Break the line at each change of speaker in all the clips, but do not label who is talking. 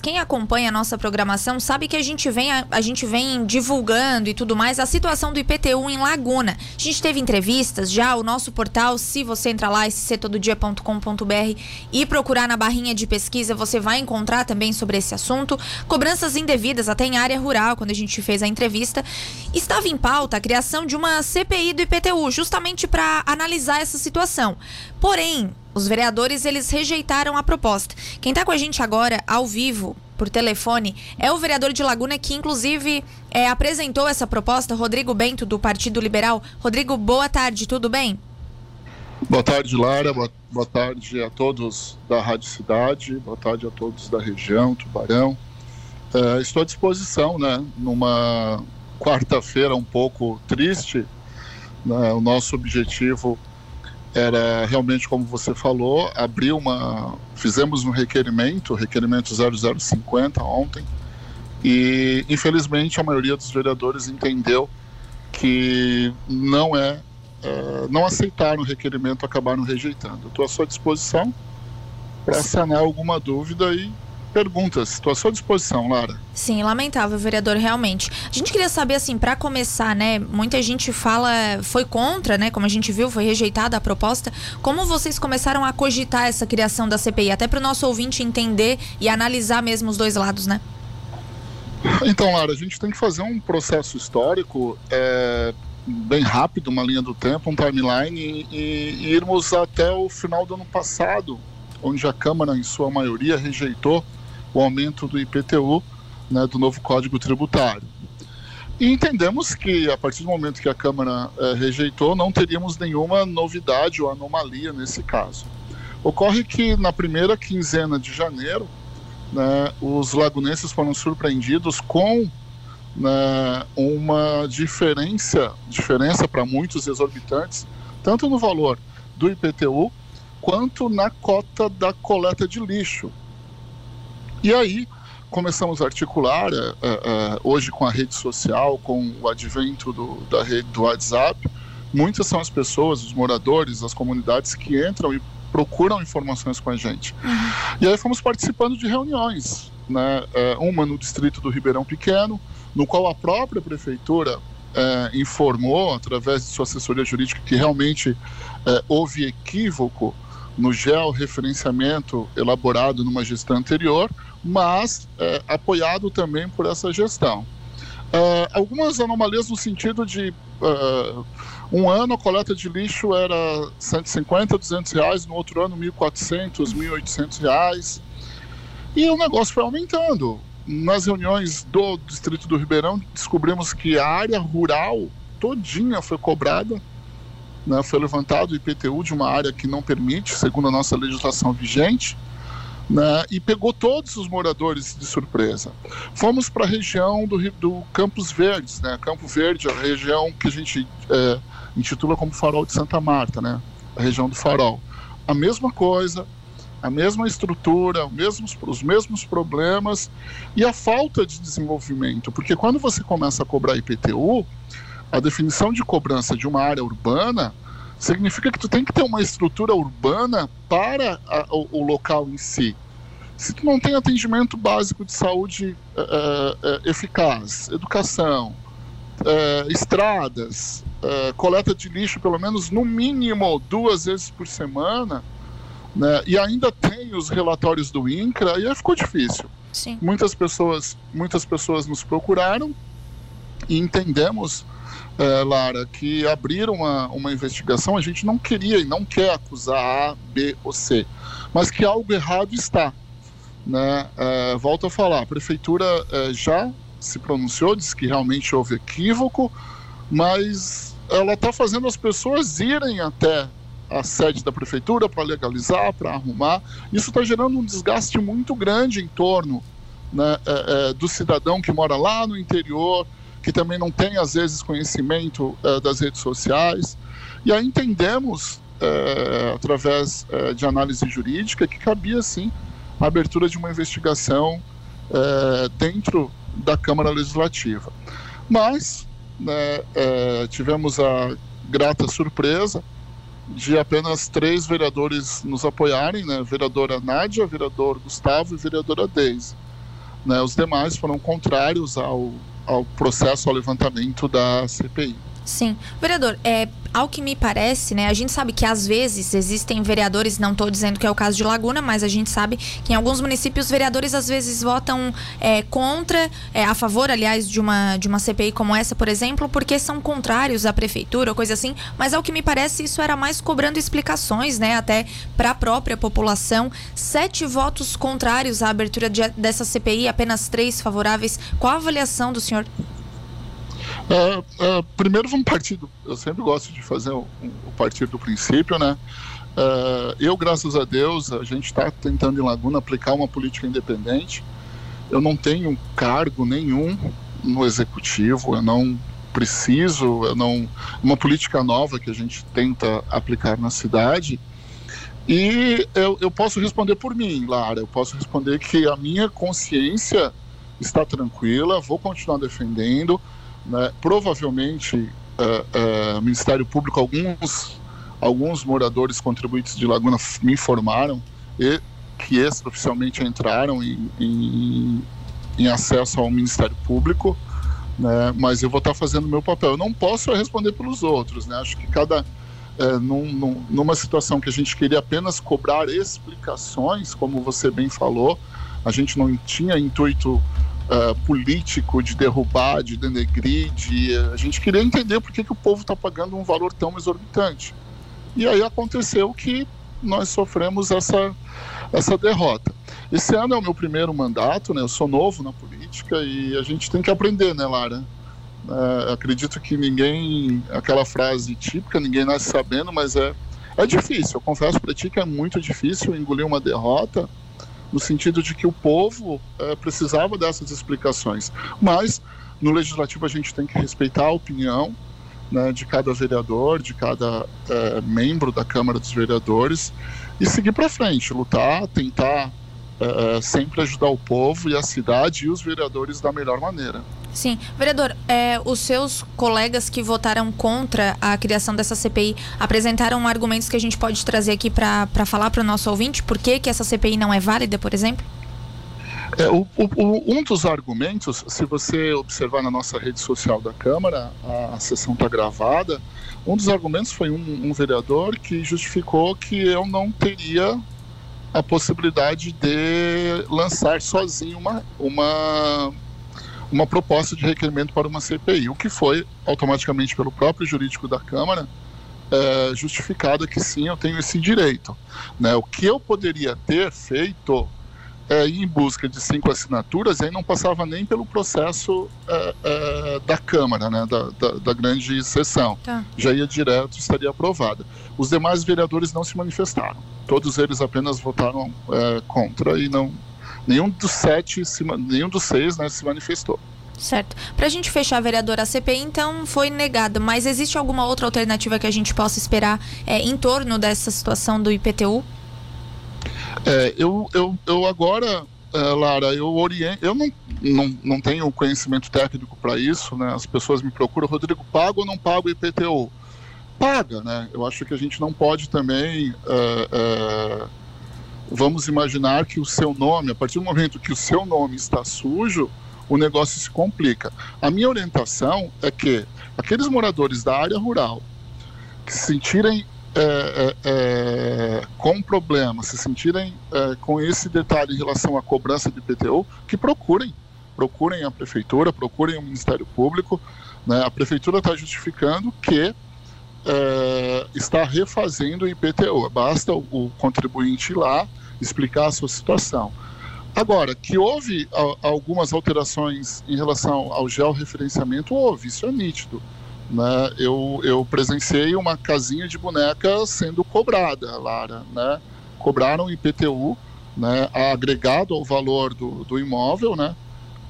Quem acompanha a nossa programação sabe que a gente vem a, a, gente vem divulgando e tudo mais a situação do IPTU em Laguna. A gente teve entrevistas já, o nosso portal, se você entrar lá, sctododia.com.br e procurar na barrinha de pesquisa, você vai encontrar também sobre esse assunto. Cobranças indevidas até em área rural, quando a gente fez a entrevista. Estava em pauta a criação de uma CPI do IPTU, justamente para analisar essa situação. Porém, os vereadores eles rejeitaram a proposta. Quem está com a gente agora ao vivo por telefone é o vereador de Laguna que inclusive é, apresentou essa proposta, Rodrigo Bento do Partido Liberal. Rodrigo, boa tarde, tudo bem?
Boa tarde, Lara. Boa, boa tarde a todos da Rádio Cidade. Boa tarde a todos da região, Tubarão. É, estou à disposição, né? Numa quarta-feira um pouco triste. Né, o nosso objetivo era realmente como você falou, abrir uma, fizemos um requerimento, requerimento 0050 ontem, e infelizmente a maioria dos vereadores entendeu que não é, é não aceitaram o requerimento, acabaram rejeitando. Estou à sua disposição para sanar alguma dúvida e perguntas. Estou à sua disposição, Lara.
Sim, lamentável, vereador, realmente. A gente queria saber, assim, para começar, né? Muita gente fala, foi contra, né? Como a gente viu, foi rejeitada a proposta. Como vocês começaram a cogitar essa criação da CPI? Até para o nosso ouvinte entender e analisar mesmo os dois lados, né?
Então, Lara, a gente tem que fazer um processo histórico é, bem rápido, uma linha do tempo, um timeline, e, e irmos até o final do ano passado, onde a Câmara, em sua maioria, rejeitou o aumento do IPTU, né, do novo Código Tributário. E entendemos que, a partir do momento que a Câmara eh, rejeitou, não teríamos nenhuma novidade ou anomalia nesse caso. Ocorre que, na primeira quinzena de janeiro, né, os lagunenses foram surpreendidos com né, uma diferença, diferença para muitos exorbitantes, tanto no valor do IPTU quanto na cota da coleta de lixo. E aí começamos a articular, é, é, é, hoje com a rede social, com o advento do, da rede do WhatsApp, muitas são as pessoas, os moradores, as comunidades que entram e procuram informações com a gente. Uhum. E aí fomos participando de reuniões, né? Uma no distrito do Ribeirão Pequeno, no qual a própria prefeitura é, informou, através de sua assessoria jurídica, que realmente é, houve equívoco no georreferenciamento elaborado numa gestão anterior, mas é, apoiado também por essa gestão. Uh, algumas anomalias no sentido de uh, um ano a coleta de lixo era 150, 200 reais, no outro ano 1.400, 1.800 reais. E o negócio foi aumentando. Nas reuniões do Distrito do Ribeirão, descobrimos que a área rural todinha foi cobrada né, foi levantado o IPTU de uma área que não permite, segundo a nossa legislação vigente, né, e pegou todos os moradores de surpresa. Fomos para a região do, do Campos Verdes, né, Campo Verde, a região que a gente é, intitula como Farol de Santa Marta, né, a região do Farol. A mesma coisa, a mesma estrutura, os mesmos, os mesmos problemas e a falta de desenvolvimento, porque quando você começa a cobrar IPTU, a definição de cobrança de uma área urbana significa que tu tem que ter uma estrutura urbana para a, o, o, local em si. Se tu não tem atendimento básico de saúde é, eficaz, educação, é, estradas, coleta de lixo pelo menos no mínimo duas vezes por semana, né, e ainda tem os relatórios do INCRA, aí ficou difícil. Sim. Muitas pessoas, muitas pessoas nos procuraram e entendemos é, Lara, que abriram uma, uma investigação, a gente não queria e não quer acusar A, B ou C, mas que algo errado está. Né? É, volto a falar, a prefeitura é, já se pronunciou, disse que realmente houve equívoco, mas ela está fazendo as pessoas irem até a sede da prefeitura para legalizar, para arrumar. Isso está gerando um desgaste muito grande em torno né, é, é, do cidadão que mora lá no interior, que também não tem, às vezes, conhecimento uh, das redes sociais. E aí entendemos, uh, através uh, de análise jurídica, que cabia, sim, a abertura de uma investigação dentro da Câmara Legislativa. Mas né, tivemos a grata surpresa de apenas três vereadores nos apoiarem, né? Vereadora Nádia, vereador Gustavo e vereadora Deise. Né? Os demais foram contrários ao, ao processo, ao levantamento da CPI.
Sim. Vereador, é, ao que me parece, né, a gente sabe que às vezes existem vereadores, não estou dizendo que é o caso de Laguna, mas a gente sabe que em alguns municípios vereadores às vezes votam é, contra, é, a favor, aliás, de uma, de uma CPI como essa, por exemplo, porque são contrários à prefeitura ou coisa assim, mas ao que me parece isso era mais cobrando explicações, né, até para a própria população. Sete votos contrários à abertura de, dessa CPI, apenas três favoráveis. Qual a avaliação do senhor?
Uh, uh, primeiro vamos partir do, eu sempre gosto de fazer o, o partir do princípio, né? Uh, eu, graças a Deus, a gente está tentando em Laguna aplicar uma política independente. Eu não tenho cargo nenhum no executivo, eu não preciso, eu não uma política nova que a gente tenta aplicar na cidade. E eu, eu posso responder por mim, Lara. Eu posso responder que a minha consciência está tranquila, vou continuar defendendo né? Provavelmente, uh, uh, Ministério Público, alguns, alguns moradores contribuintes de Laguna me informaram e que extraoficialmente entraram em, em, em acesso ao Ministério Público, né? mas eu vou estar fazendo o meu papel. Eu não posso responder pelos outros, né? acho que cada. É, num, num, numa situação que a gente queria apenas cobrar explicações, como você bem falou, a gente não tinha intuito uh, político de derrubar, de denegrir, de, uh, a gente queria entender por que, que o povo está pagando um valor tão exorbitante. E aí aconteceu que nós sofremos essa, essa derrota. Esse ano é o meu primeiro mandato, né? Eu sou novo na política e a gente tem que aprender, né, Lara? Uh, acredito que ninguém, aquela frase típica, ninguém nasce sabendo, mas é, é difícil. Eu confesso para ti que é muito difícil engolir uma derrota no sentido de que o povo é, precisava dessas explicações. Mas no legislativo a gente tem que respeitar a opinião né, de cada vereador, de cada é, membro da Câmara dos Vereadores e seguir para frente, lutar, tentar é, sempre ajudar o povo e a cidade e os vereadores da melhor maneira.
Sim. Vereador, é, os seus colegas que votaram contra a criação dessa CPI apresentaram argumentos que a gente pode trazer aqui para falar para o nosso ouvinte? Por que, que essa CPI não é válida, por exemplo?
É, o, o, um dos argumentos, se você observar na nossa rede social da Câmara, a, a sessão está gravada, um dos argumentos foi um, um vereador que justificou que eu não teria a possibilidade de lançar sozinho uma, uma uma proposta de requerimento para uma CPI, o que foi automaticamente pelo próprio jurídico da Câmara é, justificado que sim, eu tenho esse direito. Né? O que eu poderia ter feito é em busca de cinco assinaturas e aí não passava nem pelo processo é, é, da Câmara, né? da, da, da grande sessão. Tá. Já ia direto, estaria aprovada. Os demais vereadores não se manifestaram. Todos eles apenas votaram é, contra e não nenhum dos sete, se, nenhum dos seis né, se manifestou.
Certo. Para a gente fechar, vereador, a CPI então foi negada, mas existe alguma outra alternativa que a gente possa esperar é, em torno dessa situação do IPTU?
É, eu, eu, eu agora, é, Lara, eu oriento, eu não, não, não tenho conhecimento técnico para isso, né? As pessoas me procuram, Rodrigo, paga ou não paga o IPTU? Paga, né? Eu acho que a gente não pode também é, é vamos imaginar que o seu nome, a partir do momento que o seu nome está sujo, o negócio se complica. A minha orientação é que aqueles moradores da área rural que se sentirem é, é, é, com problema, se sentirem é, com esse detalhe em relação à cobrança de IPTU, que procurem, procurem a prefeitura, procurem o Ministério Público. Né? A prefeitura está justificando que é, está refazendo o IPTU. Basta o, o contribuinte ir lá explicar a sua situação. Agora, que houve a, algumas alterações em relação ao georreferenciamento, houve, isso é nítido. Né? Eu, eu presenciei uma casinha de boneca sendo cobrada, Lara. Né? Cobraram IPTU né, agregado ao valor do, do imóvel né,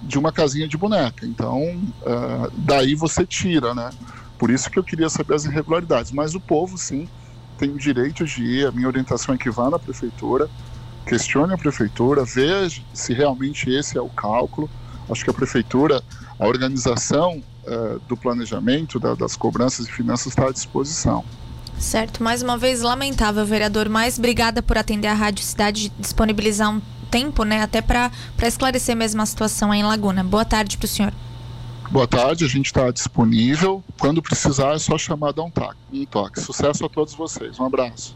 de uma casinha de boneca. Então, uh, daí você tira. Né? Por isso que eu queria saber as irregularidades. Mas o povo, sim, tem o direito de ir. A minha orientação é que vá na prefeitura, questione a prefeitura, veja se realmente esse é o cálculo. Acho que a prefeitura, a organização uh, do planejamento, da, das cobranças e finanças está à disposição.
Certo, mais uma vez lamentável, vereador, mas obrigada por atender a Rádio Cidade, disponibilizar um tempo, né, até para esclarecer mesmo a situação aí em Laguna. Boa tarde para o senhor.
Boa tarde, a gente está disponível. Quando precisar, é só chamar dar um, um toque. Sucesso a todos vocês. Um abraço.